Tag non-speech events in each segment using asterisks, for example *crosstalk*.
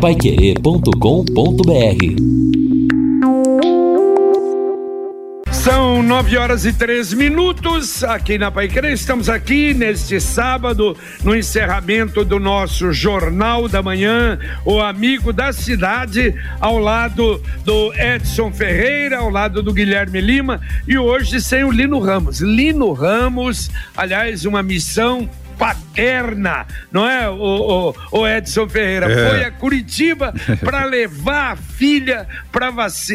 paiquerê.com.br São nove horas e três minutos aqui na Paiquerê. Estamos aqui neste sábado, no encerramento do nosso Jornal da Manhã, o Amigo da Cidade, ao lado do Edson Ferreira, ao lado do Guilherme Lima e hoje sem o Lino Ramos. Lino Ramos, aliás, uma missão paterna, não é, o, o, o Edson Ferreira? É. Foi a Curitiba *laughs* para levar a filha para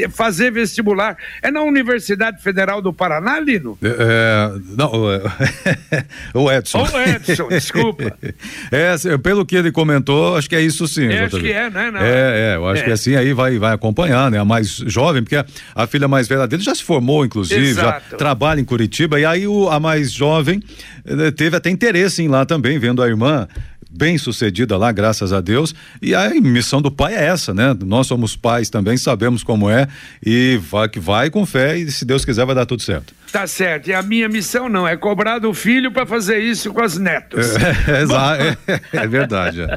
fazer vestibular. É na Universidade Federal do Paraná, Lino? É, é não, *laughs* o Edson. O Edson, desculpa. *laughs* É, pelo que ele comentou, acho que é isso sim. É, acho que é, né? Não, é, é, eu acho é. que assim aí vai, vai acompanhar, né? A mais jovem, porque a, a filha mais velha dele já se formou, inclusive, Exato. já trabalha em Curitiba, e aí o, a mais jovem eh, teve até interesse em lá também, vendo a irmã bem sucedida lá, graças a Deus. E a missão do pai é essa, né? Nós somos pais também, sabemos como é e vai que vai com fé e se Deus quiser vai dar tudo certo. Tá certo. E a minha missão não é cobrar do filho para fazer isso com as netos. É, é, é verdade. *laughs*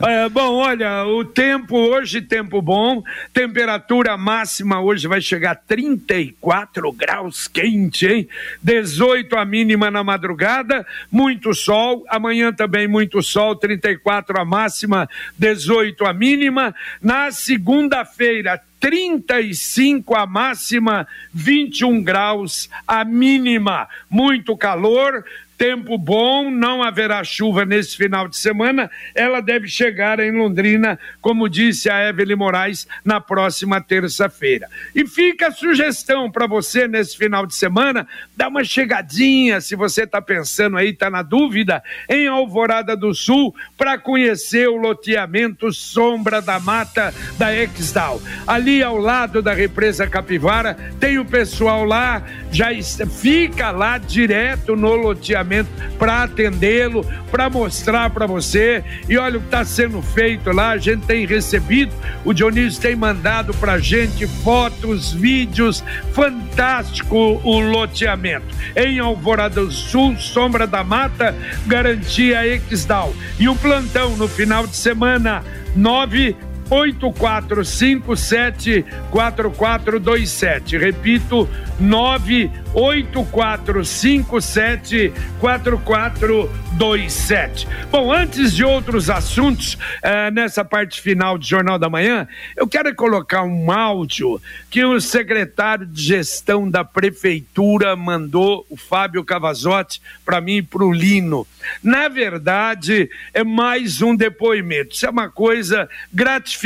É. bom, olha, o tempo hoje, tempo bom. Temperatura máxima hoje vai chegar a 34 graus quente, hein? 18 a mínima na madrugada, muito sol. Amanhã também muito sol, 34 a máxima, 18 a mínima. Na segunda-feira, 35 a máxima, 21 graus a mínima. Muito calor, tempo bom, não haverá chuva nesse final de semana. Ela deve chegar em Londrina, como disse a Evelyn Moraes, na próxima terça-feira. E fica a sugestão para você nesse final de semana, dá uma chegadinha, se você está pensando aí, está na dúvida, em Alvorada do Sul, para conhecer o loteamento Sombra da Mata da Exdal. Ali ao lado da represa Capivara, tem o pessoal lá, já fica lá direto no loteamento para atendê-lo, para mostrar para você. E olha o que está sendo feito lá, a gente tem recebido, o Dionísio tem mandado para gente fotos, vídeos, fantástico o loteamento. Em Alvorada do Sul, Sombra da Mata, garantia Exdal. E o plantão no final de semana, 9 8457 4427. Repito, 98457 4427. Bom, antes de outros assuntos, eh, nessa parte final do Jornal da Manhã, eu quero colocar um áudio que o secretário de gestão da prefeitura mandou, o Fábio Cavazotti, para mim e para o Lino. Na verdade, é mais um depoimento. Isso é uma coisa gratificante,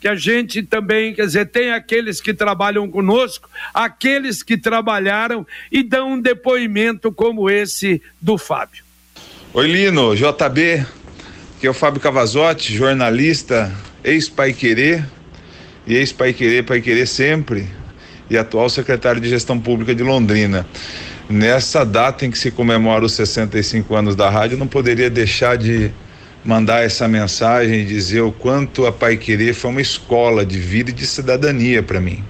que a gente também, quer dizer, tem aqueles que trabalham conosco, aqueles que trabalharam e dão um depoimento como esse do Fábio. Oi, Lino, JB, que é o Fábio Cavazotti, jornalista, ex-Pai Querer e ex-Pai Querer, Pai Querer sempre, e atual secretário de Gestão Pública de Londrina. Nessa data em que se comemora os 65 anos da rádio, não poderia deixar de mandar essa mensagem e dizer o quanto a Pai Querer foi uma escola de vida e de cidadania para mim.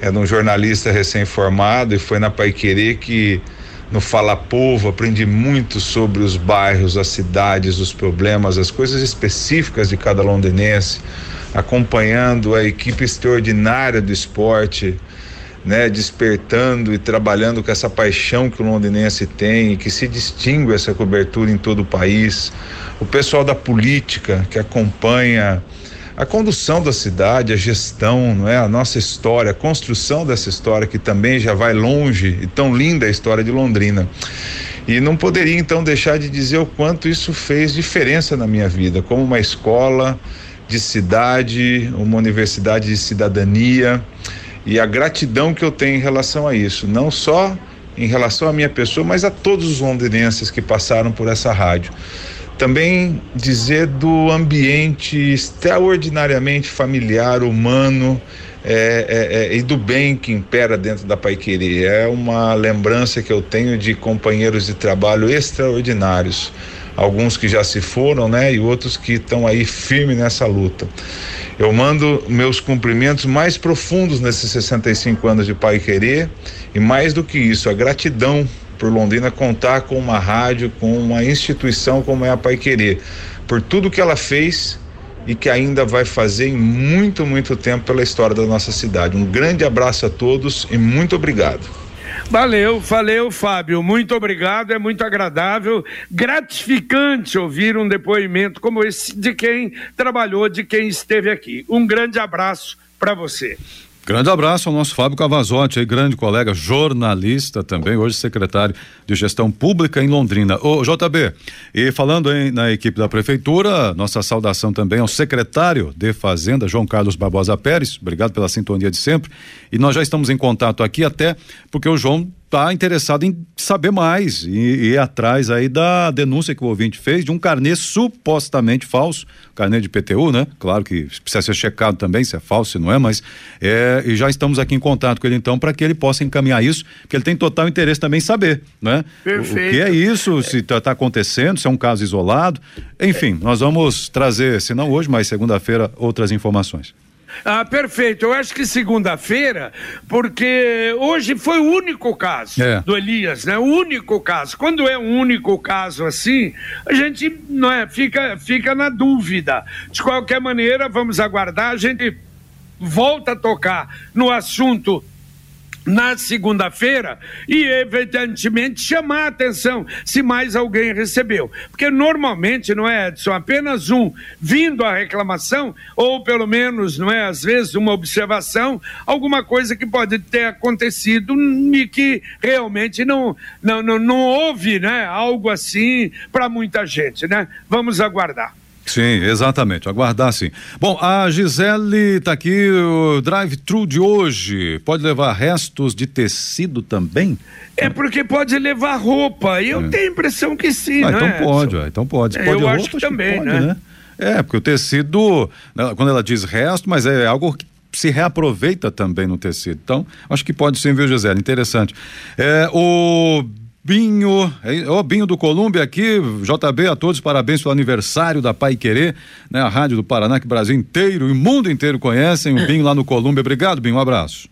Era um jornalista recém-formado e foi na Pai Querer que no Fala Povo aprendi muito sobre os bairros, as cidades, os problemas, as coisas específicas de cada londinense, acompanhando a equipe extraordinária do esporte, né, despertando e trabalhando com essa paixão que o londinense tem e que se distingue essa cobertura em todo o país. O pessoal da política que acompanha a condução da cidade, a gestão, não é? a nossa história, a construção dessa história que também já vai longe e tão linda a história de Londrina. E não poderia então deixar de dizer o quanto isso fez diferença na minha vida, como uma escola de cidade, uma universidade de cidadania e a gratidão que eu tenho em relação a isso, não só em relação à minha pessoa, mas a todos os londinenses que passaram por essa rádio. Também dizer do ambiente extraordinariamente familiar, humano é, é, é, e do bem que impera dentro da Paiquerê. É uma lembrança que eu tenho de companheiros de trabalho extraordinários alguns que já se foram, né, e outros que estão aí firme nessa luta. Eu mando meus cumprimentos mais profundos nesses 65 anos de Pai Querer e mais do que isso, a gratidão por Londrina contar com uma rádio, com uma instituição como é a Pai Querer, por tudo que ela fez e que ainda vai fazer em muito, muito tempo pela história da nossa cidade. Um grande abraço a todos e muito obrigado. Valeu, valeu, Fábio. Muito obrigado. É muito agradável, gratificante ouvir um depoimento como esse de quem trabalhou, de quem esteve aqui. Um grande abraço para você. Grande abraço ao nosso Fábio Cavazotti, aí, grande colega, jornalista também, hoje secretário de Gestão Pública em Londrina. Ô, JB, e falando em, na equipe da Prefeitura, nossa saudação também ao secretário de Fazenda, João Carlos Barbosa Pérez, obrigado pela sintonia de sempre. E nós já estamos em contato aqui até porque o João está interessado em saber mais e, e ir atrás aí da denúncia que o ouvinte fez de um carnê supostamente falso, carnê de PTU, né? Claro que precisa ser checado também se é falso, se não é, mas é, e já estamos aqui em contato com ele então para que ele possa encaminhar isso, porque ele tem total interesse também em saber, né? Perfeito. O, o que é isso, se está tá acontecendo, se é um caso isolado, enfim, nós vamos trazer, se não hoje, mas segunda-feira, outras informações. Ah, perfeito. Eu acho que segunda-feira, porque hoje foi o único caso é. do Elias, né? O único caso. Quando é um único caso assim, a gente não é, fica, fica na dúvida. De qualquer maneira, vamos aguardar. A gente volta a tocar no assunto na segunda-feira e, evidentemente, chamar a atenção se mais alguém recebeu. Porque normalmente, não é, Edson, apenas um vindo a reclamação, ou pelo menos, não é, às vezes, uma observação, alguma coisa que pode ter acontecido e que realmente não, não, não, não houve, né, algo assim para muita gente, né? Vamos aguardar. Sim, exatamente. Aguardar sim. Bom, a Gisele está aqui, o drive-thru de hoje. Pode levar restos de tecido também? É porque pode levar roupa. Eu é. tenho a impressão que sim, ah, então é? pode, então pode. É, pode eu roupa, acho que também, pode, né? né? É, porque o tecido, né, quando ela diz resto, mas é algo que se reaproveita também no tecido. Então, acho que pode sim, viu, Gisele? Interessante. É, o Binho, é, ó, Binho do Colômbia aqui, JB, a todos, parabéns pelo aniversário da Pai Querer, né? A rádio do Paraná que o Brasil inteiro e o mundo inteiro conhecem, o Binho lá no Colômbia. Obrigado, Binho, um abraço.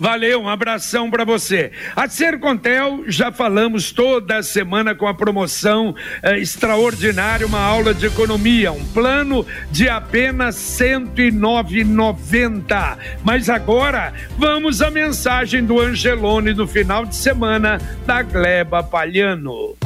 Valeu, um abração para você. A Sercontel, já falamos toda semana com a promoção eh, extraordinária, uma aula de economia, um plano de apenas R$ 109,90. Mas agora, vamos à mensagem do Angelone do final de semana da Gleba Palhano.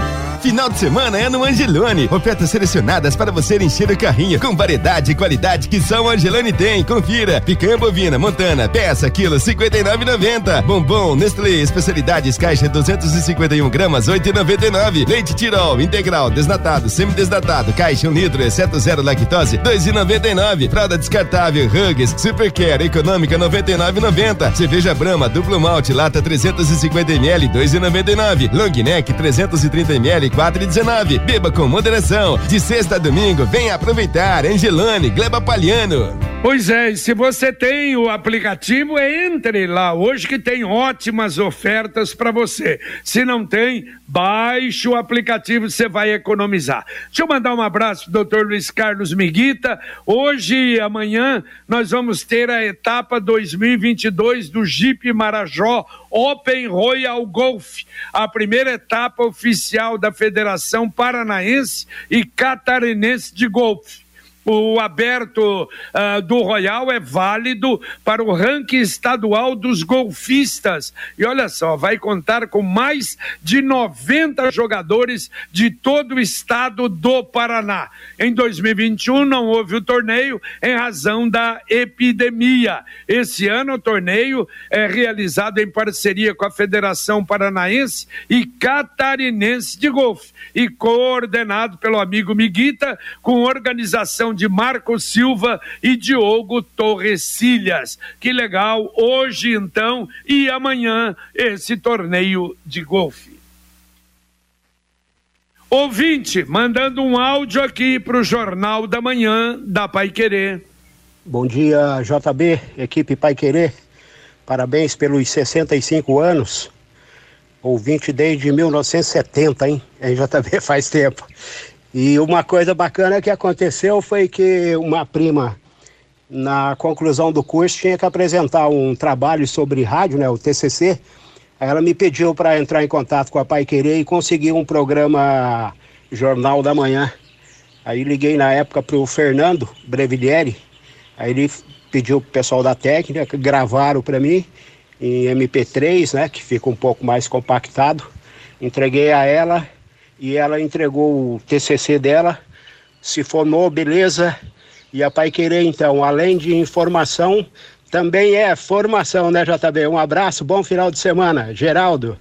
Final de semana é no Angelone. Ofertas selecionadas para você encher o carrinho com variedade e qualidade que só o Angelone tem. Confira. Picanha bovina Montana, peça quilo 59,90. Bombom Nestlé especialidades caixa 251 gramas 8,99. Leite Tirol integral desnatado, semidesnatado, caixa 1 um litro exceto zero lactose 2,99. Fralda descartável Hugs Supercare econômica 99,90. Cerveja Brahma duplo malte lata 350 ml 2,99. Long neck 330 ml 4,19. Beba com moderação. De sexta a domingo, venha aproveitar. Angelane, Gleba Palhano. Pois é, e se você tem o aplicativo, entre lá hoje que tem ótimas ofertas para você. Se não tem, baixe o aplicativo, você vai economizar. Deixa eu mandar um abraço pro doutor Luiz Carlos Miguita. Hoje e amanhã nós vamos ter a etapa 2022 do Jeep Marajó Open Royal Golf, a primeira etapa oficial da Federação Paranaense e Catarinense de Golfe o aberto uh, do Royal é válido para o ranking estadual dos golfistas. E olha só, vai contar com mais de 90 jogadores de todo o estado do Paraná. Em 2021 não houve o torneio em razão da epidemia. Esse ano o torneio é realizado em parceria com a Federação Paranaense e Catarinense de Golfe e coordenado pelo amigo Miguita com organização de Marco Silva e Diogo Torrecilhas. Que legal, hoje então e amanhã esse torneio de golfe. Ouvinte, mandando um áudio aqui para o Jornal da Manhã da Pai Querer. Bom dia, JB, equipe Pai Querer. Parabéns pelos 65 anos. Ouvinte desde 1970, hein? A JB *laughs* faz tempo. E uma coisa bacana que aconteceu foi que uma prima, na conclusão do curso, tinha que apresentar um trabalho sobre rádio, né, o TCC. Aí ela me pediu para entrar em contato com a Pai Querer e conseguir um programa Jornal da Manhã. Aí liguei na época para o Fernando Breviglieri, aí ele pediu pro pessoal da técnica, gravaram para mim em MP3, né, que fica um pouco mais compactado. Entreguei a ela e ela entregou o TCC dela, se formou, beleza. E a Pai Querer, então, além de informação, também é formação, né, JB? Um abraço, bom final de semana. Geraldo.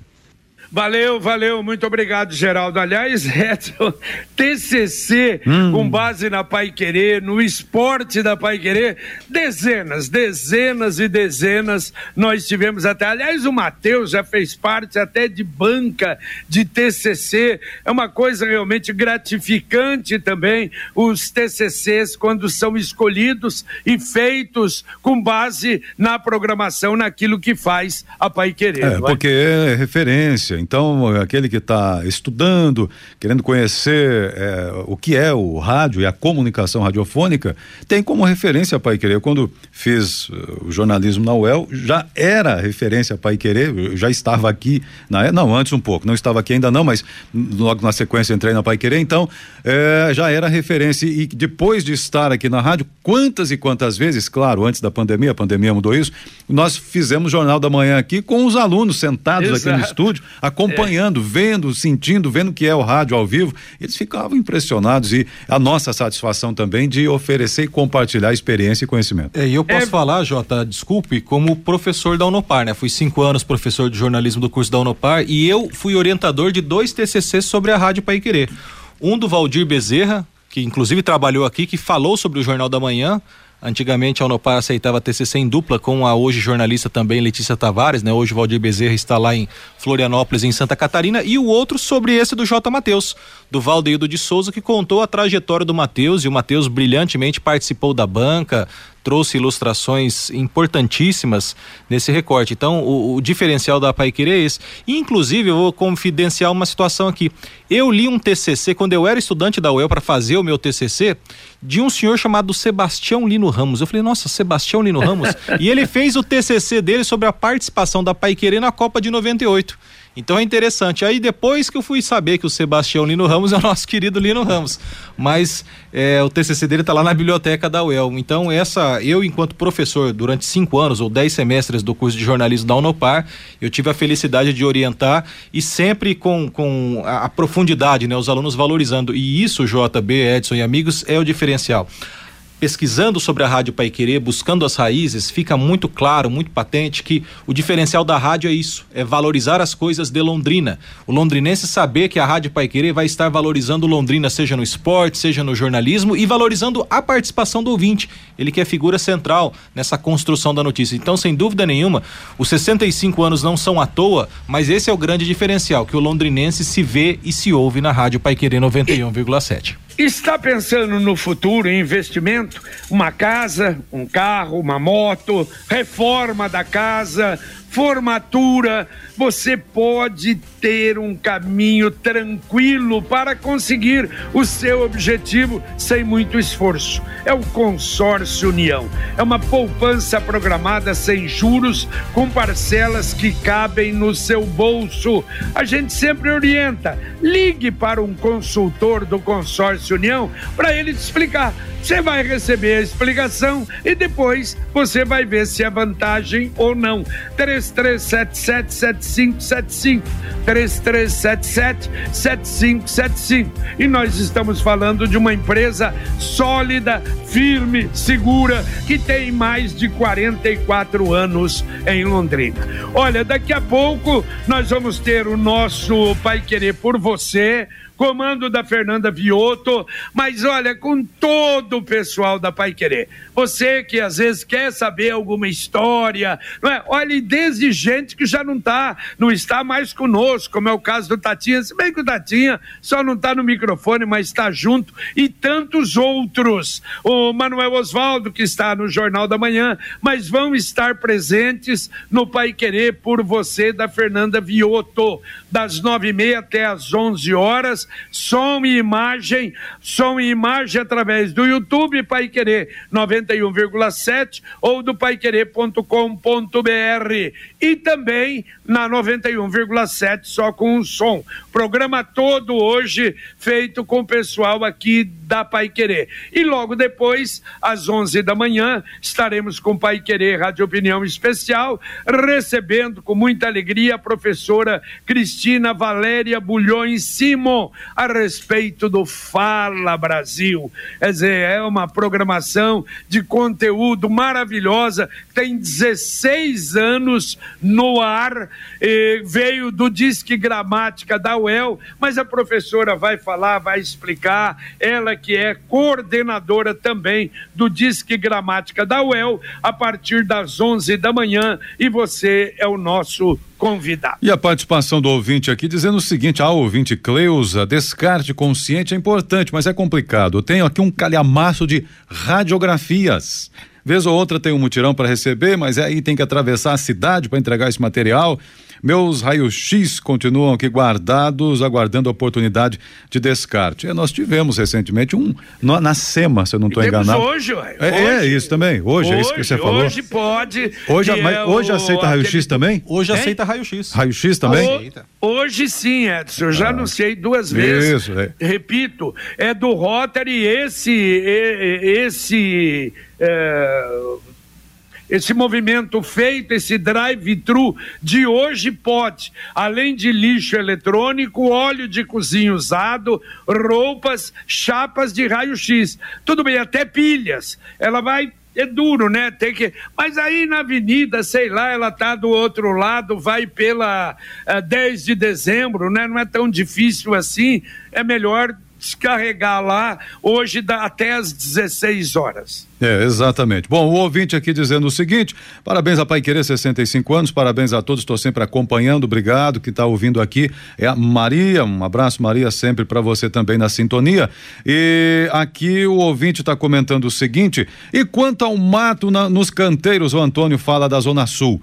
Valeu, valeu, muito obrigado, Geraldo. Aliás, *laughs* Edson, TCC, hum. com base na Pai Querer, no esporte da Pai Querer, dezenas, dezenas e dezenas nós tivemos até. Aliás, o Matheus já fez parte até de banca de TCC. É uma coisa realmente gratificante também, os TCCs, quando são escolhidos e feitos com base na programação, naquilo que faz a Pai Querer. É, porque é referência então, aquele que está estudando, querendo conhecer é, o que é o rádio e a comunicação radiofônica, tem como referência Pai Querer. Quando fiz uh, o jornalismo na UEL, já era referência Pai Querer, eu já estava aqui, na, não, antes um pouco, não estava aqui ainda não, mas logo na sequência entrei na Pai Querer, então é, já era referência. E depois de estar aqui na rádio, quantas e quantas vezes, claro, antes da pandemia, a pandemia mudou isso, nós fizemos Jornal da Manhã aqui com os alunos sentados Exato. aqui no estúdio, acompanhando, é. vendo, sentindo, vendo o que é o rádio ao vivo. Eles ficavam impressionados e a nossa satisfação também de oferecer e compartilhar experiência e conhecimento. É, e eu posso é... falar, Jota, desculpe, como professor da Unopar, né? Fui cinco anos professor de jornalismo do curso da Unopar e eu fui orientador de dois TCCs sobre a Rádio Pai Querer. Um do Valdir Bezerra, que inclusive trabalhou aqui, que falou sobre o Jornal da Manhã, Antigamente a Unopar aceitava TCC em dupla com a hoje jornalista também Letícia Tavares, né? Hoje o Valdir Bezerra está lá em Florianópolis, em Santa Catarina, e o outro sobre esse do J. Matheus, do Valdeildo de Souza, que contou a trajetória do Matheus e o Matheus brilhantemente participou da banca, trouxe ilustrações importantíssimas nesse recorte. Então, o, o diferencial da Paiquerê é esse. E, inclusive, eu vou confidenciar uma situação aqui. Eu li um TCC, quando eu era estudante da UEL para fazer o meu TCC, de um senhor chamado Sebastião Lino Ramos. Eu falei, nossa, Sebastião Lino Ramos? *laughs* e ele fez o TCC dele sobre a participação da Paiquerê na Copa de 98. Então é interessante. Aí depois que eu fui saber que o Sebastião Lino Ramos é o nosso *laughs* querido Lino Ramos, mas é, o TCC dele está lá na biblioteca da UEL. Então essa, eu enquanto professor durante cinco anos ou dez semestres do curso de jornalismo da Unopar, eu tive a felicidade de orientar e sempre com, com a, a profundidade, né, os alunos valorizando. E isso, JB, Edson e amigos, é o diferencial pesquisando sobre a Rádio Paiquerê, buscando as raízes, fica muito claro, muito patente que o diferencial da rádio é isso, é valorizar as coisas de Londrina. O londrinense saber que a Rádio Paiquerê vai estar valorizando Londrina, seja no esporte, seja no jornalismo e valorizando a participação do ouvinte. Ele que é figura central nessa construção da notícia. Então, sem dúvida nenhuma, os 65 anos não são à toa, mas esse é o grande diferencial, que o londrinense se vê e se ouve na Rádio Paiquerê 91,7. Está pensando no futuro em investimento? Uma casa, um carro, uma moto, reforma da casa, formatura, você pode ter um caminho tranquilo para conseguir o seu objetivo sem muito esforço. É o Consórcio União. É uma poupança programada sem juros, com parcelas que cabem no seu bolso. A gente sempre orienta. Ligue para um consultor do Consórcio União para ele te explicar. Você vai receber a explicação e depois você vai ver se é vantagem ou não. 33777575 33777575 e nós estamos falando de uma empresa sólida, firme, segura que tem mais de 44 anos em Londrina. Olha, daqui a pouco nós vamos ter o nosso Pai Querer por você comando da Fernanda Vioto, mas olha, com todo o pessoal da Pai Querer. Você que às vezes quer saber alguma história, não é? Olha, desde gente que já não está, não está mais conosco, como é o caso do Tatinha, se bem que o Tatinha só não está no microfone, mas está junto, e tantos outros. O Manuel Oswaldo, que está no Jornal da Manhã, mas vão estar presentes no Pai Querer por você, da Fernanda Vioto, das nove e meia até as onze horas som e imagem, som e imagem através do YouTube Pai Querer 91,7 ou do paiquerer.com.br e também na 91,7 só com o som. Programa todo hoje feito com o pessoal aqui da da Pai Querer. E logo depois, às 11 da manhã, estaremos com Pai Querer Rádio Opinião Especial, recebendo com muita alegria a professora Cristina Valéria Bulhões Simon a respeito do Fala Brasil. Quer dizer, é uma programação de conteúdo maravilhosa, tem 16 anos no ar, veio do Disque Gramática da UEL, mas a professora vai falar, vai explicar, ela que é coordenadora também do Disque Gramática da UEL, a partir das 11 da manhã, e você é o nosso convidado. E a participação do ouvinte aqui dizendo o seguinte: ah, ouvinte Cleusa, descarte consciente é importante, mas é complicado. Eu tenho aqui um calhamaço de radiografias. Vez ou outra tem um mutirão para receber, mas aí tem que atravessar a cidade para entregar esse material. Meus raios-x continuam aqui guardados, aguardando a oportunidade de descarte. E nós tivemos recentemente um na, na SEMA, se eu não estou enganado. Hoje, ué. É, hoje, é, isso também. Hoje, hoje, é isso que você falou. Hoje pode. Hoje, mas, é hoje o, aceita raio-x também? Hoje hein? aceita raio-x. Raio-x também? O, hoje sim, Edson. Eu já ah, anunciei duas vezes. Isso, é. Repito, é do Rotary esse. esse é, esse movimento feito, esse drive-thru de hoje pode, além de lixo eletrônico, óleo de cozinha usado, roupas, chapas de raio-x. Tudo bem, até pilhas. Ela vai é duro, né? Tem que. Mas aí na avenida, sei lá, ela tá do outro lado, vai pela uh, eh, 10 de dezembro, né? Não é tão difícil assim. É melhor descarregar lá hoje até às 16 horas. É, exatamente. Bom, o ouvinte aqui dizendo o seguinte: parabéns a Pai Querer 65 anos, parabéns a todos, estou sempre acompanhando, obrigado. Que está ouvindo aqui é a Maria, um abraço, Maria, sempre para você também na sintonia. E aqui o ouvinte está comentando o seguinte: e quanto ao mato na, nos canteiros, o Antônio fala da Zona Sul.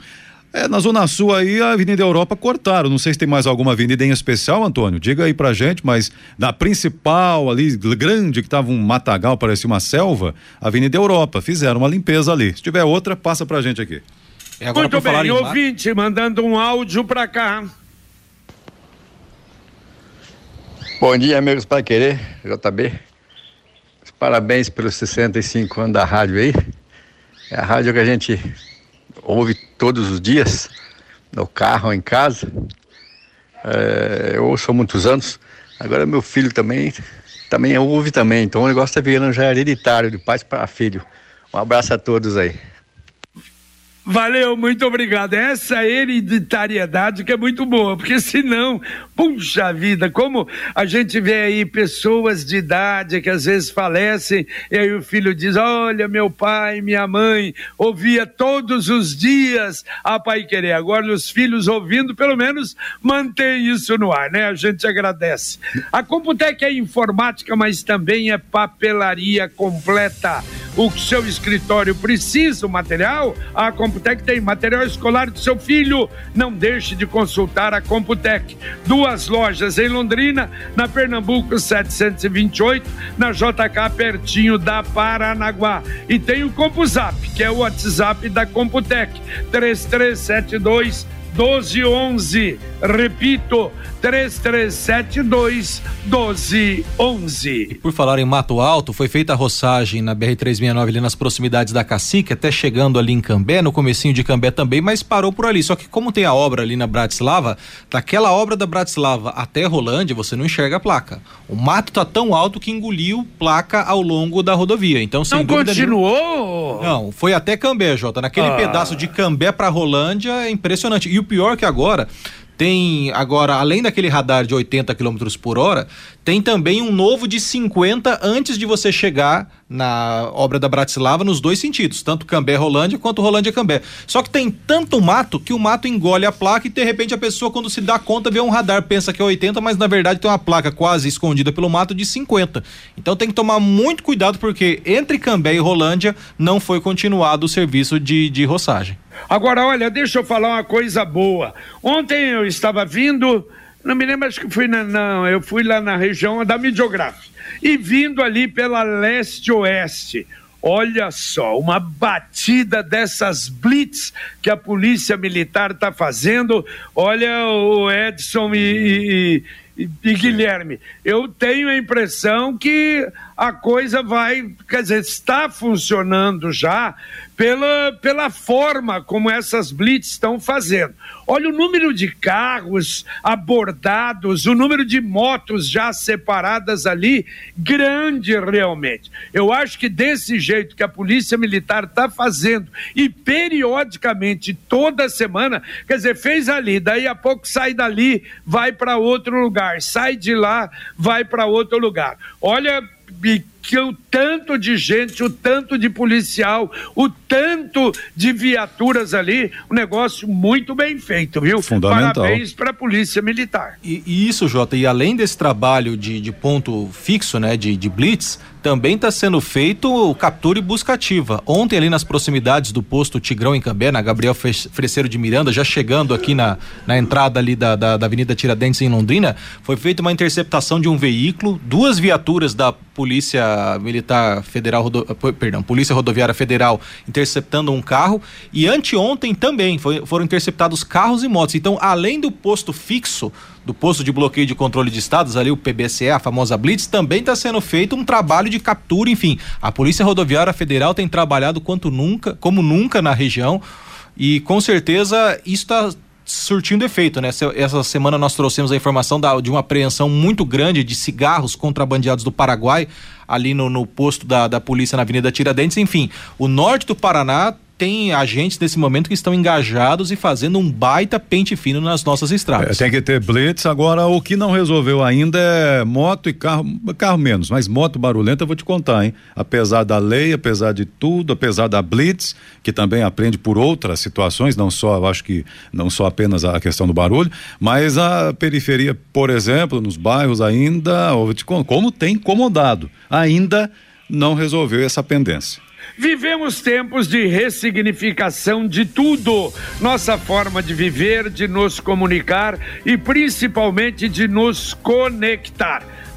É, na Zona Sul aí, a Avenida Europa cortaram. Não sei se tem mais alguma avenida em especial, Antônio. Diga aí pra gente, mas na principal ali, grande, que tava um matagal, parecia uma selva, Avenida Europa. Fizeram uma limpeza ali. Se tiver outra, passa pra gente aqui. É agora Muito bem, ouvinte, mandando um áudio pra cá. Bom dia, amigos para querer, JB. Parabéns pelos 65 anos da rádio aí. É a rádio que a gente ouve todos os dias, no carro em casa. É, eu ouço há muitos anos. Agora meu filho também, também ouve também. Então o negócio está virando já hereditário, de pai para filho. Um abraço a todos aí. Valeu, muito obrigado. Essa hereditariedade que é muito boa, porque senão, puxa vida, como a gente vê aí pessoas de idade que às vezes falecem, e aí o filho diz: Olha, meu pai, minha mãe, ouvia todos os dias a Pai Querer. Agora os filhos ouvindo, pelo menos mantém isso no ar, né? A gente agradece. A Computec é informática, mas também é papelaria completa. O seu escritório precisa, o material, a Computec tem material escolar do seu filho. Não deixe de consultar a Computec. Duas lojas em Londrina, na Pernambuco 728, na JK pertinho da Paranaguá. E tem o CompuZap, que é o WhatsApp da Computec, 3372 1211. Repito, 3372 1211. Por falar em Mato Alto, foi feita a roçagem na BR-369 ali nas proximidades da Cacique, até chegando ali em Cambé, no comecinho de Cambé também, mas parou por ali. Só que como tem a obra ali na Bratislava, daquela obra da Bratislava até Rolândia, você não enxerga a placa. O mato tá tão alto que engoliu placa ao longo da rodovia. Então, sem não continuou? Não, foi até Cambé, Jota. Naquele ah. pedaço de Cambé para Rolândia é impressionante. E o pior que agora tem agora, além daquele radar de 80 km por hora, tem também um novo de 50 antes de você chegar na obra da Bratislava nos dois sentidos, tanto Cambé Rolândia quanto Rolândia Cambé. Só que tem tanto mato que o mato engole a placa e de repente a pessoa quando se dá conta vê um radar pensa que é 80, mas na verdade tem uma placa quase escondida pelo mato de 50. Então tem que tomar muito cuidado porque entre Cambé e Rolândia não foi continuado o serviço de, de roçagem. Agora, olha, deixa eu falar uma coisa boa. Ontem eu estava vindo não me lembro, acho que fui na. Não, eu fui lá na região da Midiográfica. E vindo ali pela leste-oeste. Olha só, uma batida dessas blitz que a polícia militar está fazendo. Olha o Edson e, E, e Guilherme, eu tenho a impressão que a coisa vai, quer dizer, está funcionando já pela, pela forma como essas blitz estão fazendo. Olha o número de carros abordados, o número de motos já separadas ali, grande realmente. Eu acho que desse jeito que a Polícia Militar está fazendo e periodicamente, toda semana, quer dizer, fez ali, daí a pouco sai dali, vai para outro lugar, sai de lá, vai para outro lugar. Olha que o tanto de gente, o tanto de policial, o tanto de viaturas ali, um negócio muito bem feito, viu? Fundamental. Parabéns para a Polícia Militar. E, e, isso, Jota, e além desse trabalho de, de ponto fixo, né, de, de blitz, também está sendo feito o captura e busca ativa. Ontem, ali nas proximidades do posto Tigrão em Cambé, na Gabriel Freseiro de Miranda, já chegando aqui na, na entrada ali da, da, da Avenida Tiradentes em Londrina, foi feita uma interceptação de um veículo, duas viaturas da Polícia Militar Federal, Rodo... perdão, Polícia Rodoviária Federal interceptando um carro e anteontem também foi, foram interceptados carros e motos. Então, além do posto fixo do posto de bloqueio de controle de estados, ali o PBCE, a famosa Blitz, também está sendo feito um trabalho de captura, enfim. A Polícia Rodoviária Federal tem trabalhado quanto nunca, como nunca na região, e com certeza isso está surtindo efeito, né? Essa semana nós trouxemos a informação da, de uma apreensão muito grande de cigarros contrabandeados do Paraguai, ali no, no posto da, da polícia na Avenida Tiradentes. Enfim, o norte do Paraná tem agentes nesse momento que estão engajados e fazendo um baita pente fino nas nossas estradas. É, tem que ter blitz. Agora, o que não resolveu ainda é moto e carro, carro menos, mas moto barulhenta eu vou te contar, hein? Apesar da lei, apesar de tudo, apesar da blitz, que também aprende por outras situações, não só, eu acho que não só apenas a questão do barulho, mas a periferia, por exemplo, nos bairros ainda, como tem incomodado, ainda não resolveu essa pendência. Vivemos tempos de ressignificação de tudo. Nossa forma de viver, de nos comunicar e principalmente de nos conectar.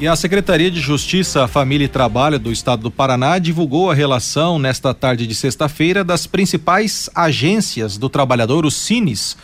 E a Secretaria de Justiça, Família e Trabalho do Estado do Paraná divulgou a relação nesta tarde de sexta-feira das principais agências do trabalhador, os Cines,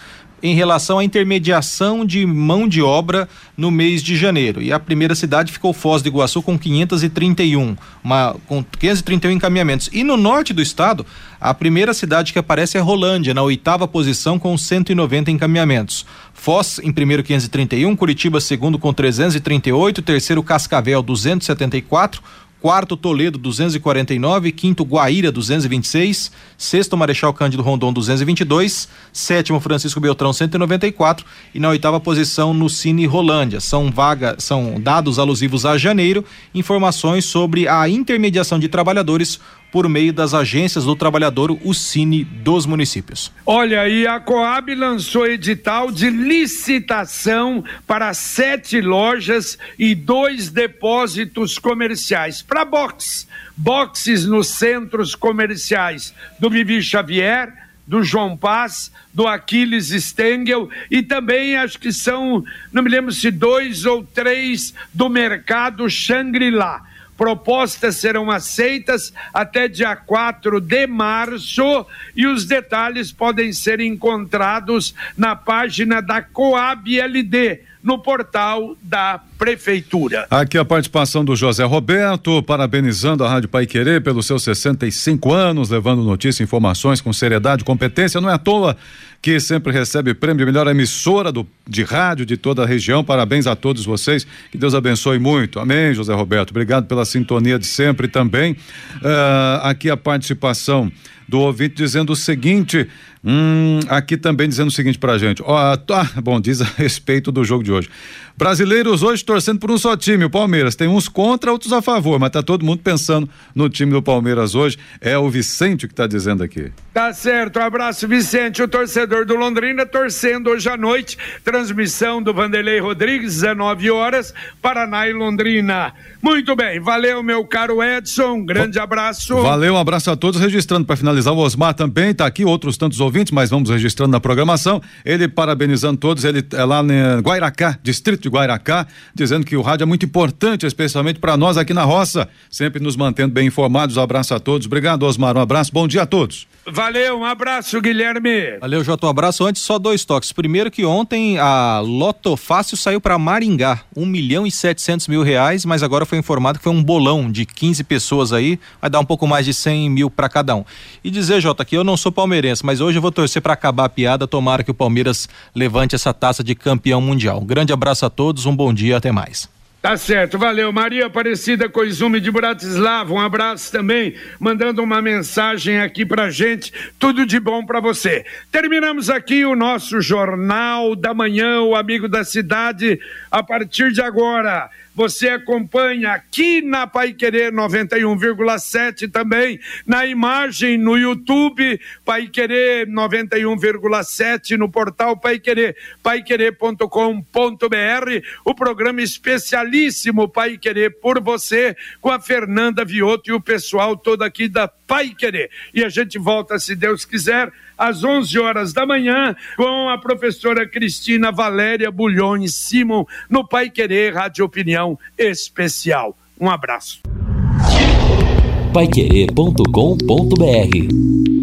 em relação à intermediação de mão de obra no mês de janeiro. E a primeira cidade ficou Foz do Iguaçu com 531, uma, com 531 encaminhamentos. E no norte do estado, a primeira cidade que aparece é Rolândia, na oitava posição com 190 encaminhamentos. Foz em primeiro 531, Curitiba segundo com 338, terceiro Cascavel 274, quarto Toledo 249, quinto Guaíra 226, sexto Marechal Cândido Rondon 222, sétimo Francisco Beltrão 194 e na oitava posição no Cine Rolândia. São vaga, são dados alusivos a janeiro, informações sobre a intermediação de trabalhadores por meio das agências do trabalhador, o Cine dos municípios. Olha, e a Coab lançou edital de licitação para sete lojas e dois depósitos comerciais para box, boxes nos centros comerciais do Vivi Xavier, do João Paz, do Aquiles Stengel e também acho que são, não me lembro se dois ou três do mercado Shangri-La Propostas serão aceitas até dia 4 de março e os detalhes podem ser encontrados na página da Coab LD no portal da Prefeitura. Aqui a participação do José Roberto, parabenizando a Rádio Pai Querer pelos seus 65 anos, levando notícias e informações com seriedade e competência. Não é à toa que sempre recebe prêmio de melhor emissora do, de rádio de toda a região. Parabéns a todos vocês. Que Deus abençoe muito. Amém, José Roberto. Obrigado pela sintonia de sempre também. Uh, aqui a participação do ouvinte dizendo o seguinte: hum, aqui também dizendo o seguinte pra gente. Ó, tá, bom, diz a *laughs* respeito do jogo de hoje. Brasileiros hoje torcendo por um só time, o Palmeiras. Tem uns contra, outros a favor, mas tá todo mundo pensando no time do Palmeiras hoje. É o Vicente que está dizendo aqui. Tá certo, um abraço, Vicente, o torcedor do Londrina, torcendo hoje à noite. Transmissão do Vanderlei Rodrigues, 19 horas, Paraná e Londrina. Muito bem, valeu, meu caro Edson, um grande abraço. Valeu, um abraço a todos. Registrando para finalizar, o Osmar também está aqui, outros tantos ouvintes, mas vamos registrando na programação. Ele parabenizando todos, ele é lá em Guairacá, distrito de Guairacá, dizendo que o rádio é muito importante, especialmente para nós aqui na roça, sempre nos mantendo bem informados. Um abraço a todos. Obrigado, Osmar. Um abraço, bom dia a todos. Valeu, um abraço, Guilherme. Valeu, Jota, um abraço. Antes, só dois toques. Primeiro que ontem a Loto Fácil saiu para Maringá, um milhão e setecentos mil reais, mas agora foi informado que foi um bolão de 15 pessoas aí, vai dar um pouco mais de 100 mil para cada um. E dizer, Jota, que eu não sou palmeirense, mas hoje eu vou torcer para acabar a piada, tomara que o Palmeiras levante essa taça de campeão mundial. Um grande abraço a todos, um bom dia, até mais. Tá certo, valeu. Maria Aparecida Coizume de Bratislava, um abraço também, mandando uma mensagem aqui pra gente. Tudo de bom para você. Terminamos aqui o nosso Jornal da Manhã, o Amigo da Cidade, a partir de agora. Você acompanha aqui na Pai Querer 91,7 também, na imagem no YouTube, Pai Querer 91,7 no portal Pai Querer, paiquerer.com.br, o programa especialíssimo Pai Querer por você, com a Fernanda Vioto e o pessoal todo aqui da Pai Querer. E a gente volta, se Deus quiser, às 11 horas da manhã, com a professora Cristina Valéria Bulhões Simon, no Pai Querer Rádio Opinião Especial. Um abraço. Paiquerê.com.br